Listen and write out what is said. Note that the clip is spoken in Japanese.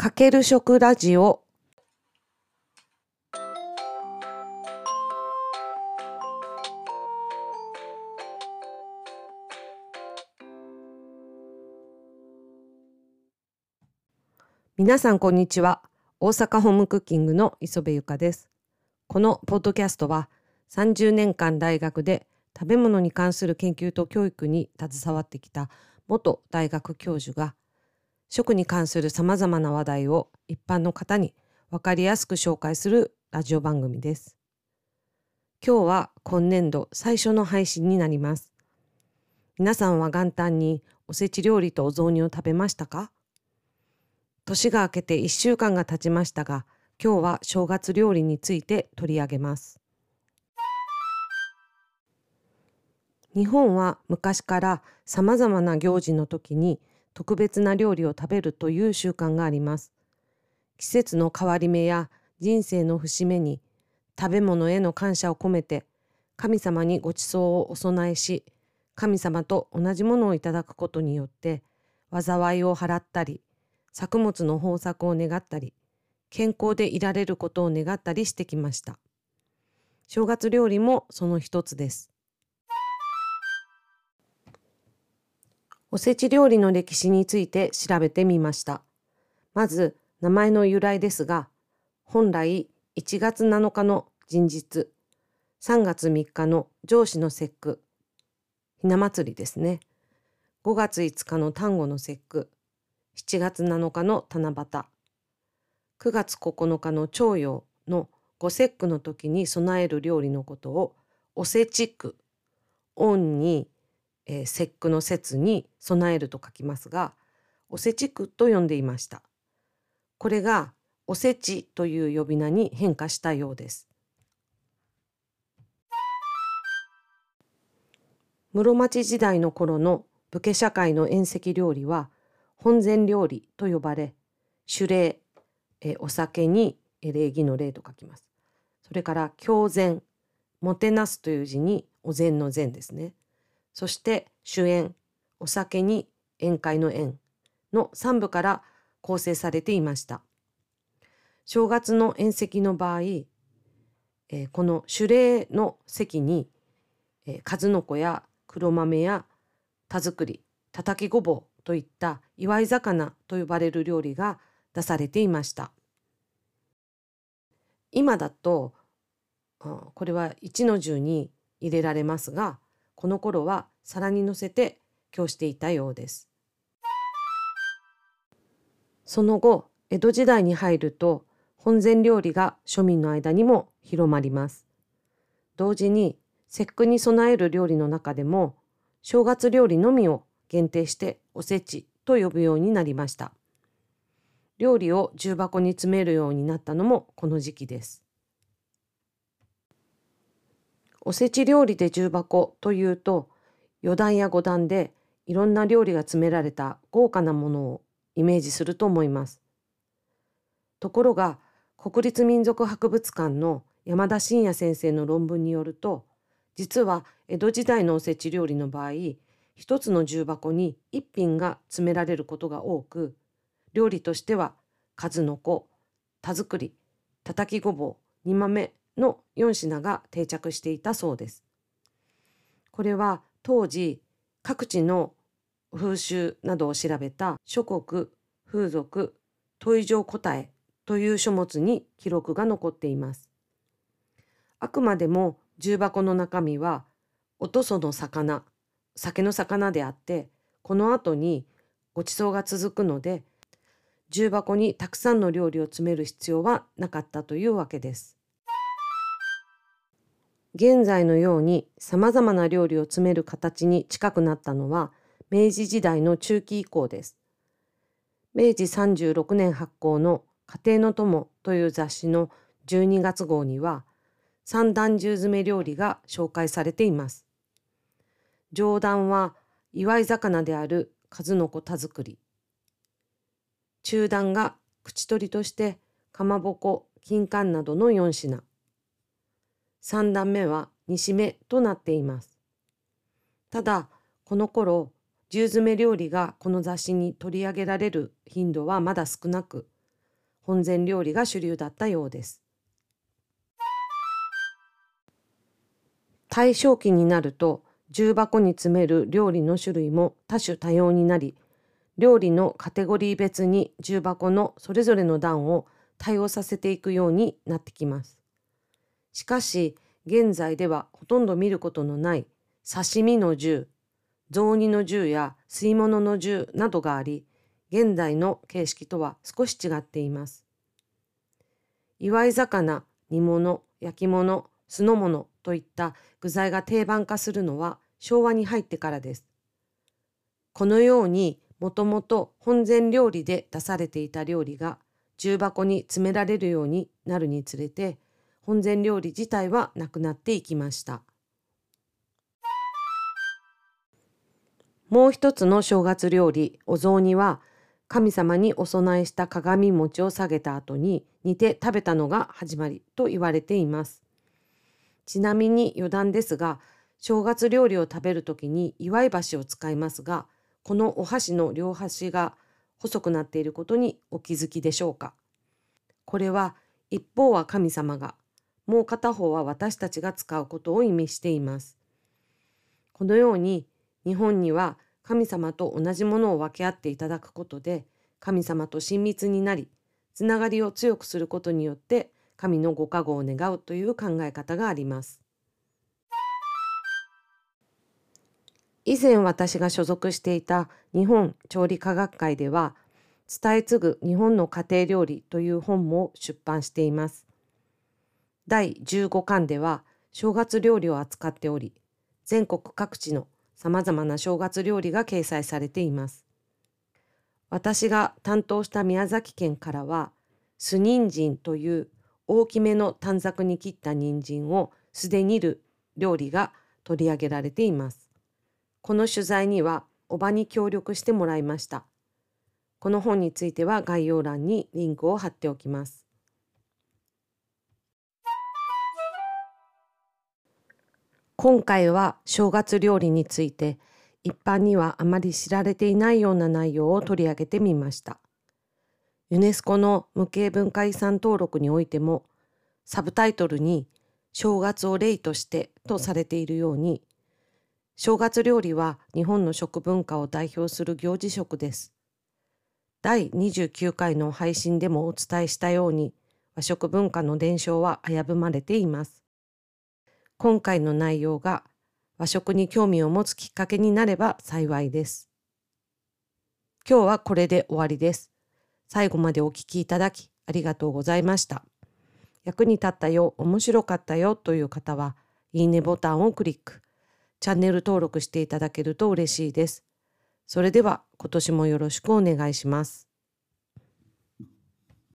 かける食ラジオ。皆さんこんにちは。大阪ホームクッキングの磯部ゆかです。このポッドキャストは30年間大学で食べ物に関する研究と教育に携わってきた元大学教授が食に関するさまざまな話題を一般の方に分かりやすく紹介するラジオ番組です。今日は今年度最初の配信になります。皆さんは元旦におせち料理とお雑煮を食べましたか？年が明けて1週間が経ちましたが、今日は正月料理について取り上げます。日本は昔からさまざまな行事の時に特別な料理を食べるという習慣があります。季節の変わり目や人生の節目に食べ物への感謝を込めて神様にご馳走をお供えし神様と同じものをいただくことによって災いを払ったり作物の豊作を願ったり健康でいられることを願ったりしてきました。正月料理もその一つです。おせち料理の歴史について調べてみました。まず、名前の由来ですが、本来1月7日の人日、3月3日の上司の節句、ひな祭りですね。5月5日の端午の節句、7月7日の七夕、9月9日の徴用の五節句の時に備える料理のことをおせち句、恩にえー、節句の節に備えると書きますがおせち句と呼んでいました。これがおせちという呼び名に変化したようです。室町時代の頃の武家社会の宴席料理は本膳料理と呼ばれ酒礼えお酒に礼儀の礼と書きます。それから狂膳もてなすという字にお膳の膳ですね。そして主演、お酒に宴会の宴の3部から構成されていました。正月の宴席の場合、えー、この主礼の席に、えー、数の子や黒豆や田作り、たたきごぼうといった祝い魚と呼ばれる料理が出されていました。今だと、これは一の重に入れられますが、この頃は皿に乗せて供していたようです。その後、江戸時代に入ると本膳料理が庶民の間にも広まります。同時に節句に備える料理の中でも正月料理のみを限定しておせちと呼ぶようになりました。料理を重箱に詰めるようになったのもこの時期です。おせち料理で重箱というと四段や五段でいろんな料理が詰められた豪華なものをイメージすると思います。ところが国立民族博物館の山田真也先生の論文によると実は江戸時代のおせち料理の場合一つの重箱に一品が詰められることが多く料理としては数の子田作りたたきごぼう煮豆の4品が定着していたそうです。これは当時各地の風習などを調べた諸国風俗問い状答えという書物に記録が残っています。あくまでも重箱の中身はおとその魚酒の魚であってこの後にごちそうが続くので重箱にたくさんの料理を詰める必要はなかったというわけです。現在のように様々な料理を詰める形に近くなったのは明治時代の中期以降です。明治36年発行の家庭の友という雑誌の12月号には三段重詰め料理が紹介されています。上段は祝い魚である数の子田作り。中段が口取りとしてかまぼこ、金柑などの4品。3段目は煮しめとなっています。ただ、この頃、重詰め料理がこの雑誌に取り上げられる頻度はまだ少なく、本膳料理が主流だったようです。大正期になると重箱に詰める料理の種類も多種多様になり料理のカテゴリー別に重箱のそれぞれの段を対応させていくようになってきます。しかし現在ではほとんど見ることのない刺身の銃、雑煮の銃や吸い物の銃などがあり現代の形式とは少し違っています。祝い魚、煮物、焼き物、酢の物といった具材が定番化するのは昭和に入ってからです。このようにもともと本膳料理で出されていた料理が重箱に詰められるようになるにつれて本膳料理自体はなくなっていきました。もう一つの正月料理お雑煮は神様にお供えした鏡餅を下げた後に煮て食べたのが始まりと言われています。ちなみに余談ですが正月料理を食べるときに祝い箸を使いますがこのお箸の両端が細くなっていることにお気づきでしょうかこれは一方は神様がもう片方は私たちが使うことを意味しています。このように日本には神様と同じものを分け合っていただくことで神様と親密になりつながりを強くすることによって神のご加護を願うという考え方があります。以前私が所属していた日本調理科学会では伝え継ぐ日本の家庭料理という本も出版しています。第15巻では正月料理を扱っており全国各地のさまざまな正月料理が掲載されています。私が担当した宮崎県からは酢人参という大きめの短冊に切った人参を酢で煮る料理が取り上げられています。この取材にはおばに協力してもらいました。この本については概要欄にリンクを貼っておきます。今回は正月料理について一般にはあまり知られていないような内容を取り上げてみました。ユネスコの無形文化遺産登録においてもサブタイトルに正月を例としてとされているように正月料理は日本の食文化を代表する行事食です。第29回の配信でもお伝えしたように和食文化の伝承は危ぶまれています。今回の内容が和食に興味を持つきっかけになれば幸いです。今日はこれで終わりです。最後までお聞きいただきありがとうございました。役に立ったよ、面白かったよという方は、いいねボタンをクリック。チャンネル登録していただけると嬉しいです。それでは今年もよろしくお願いします。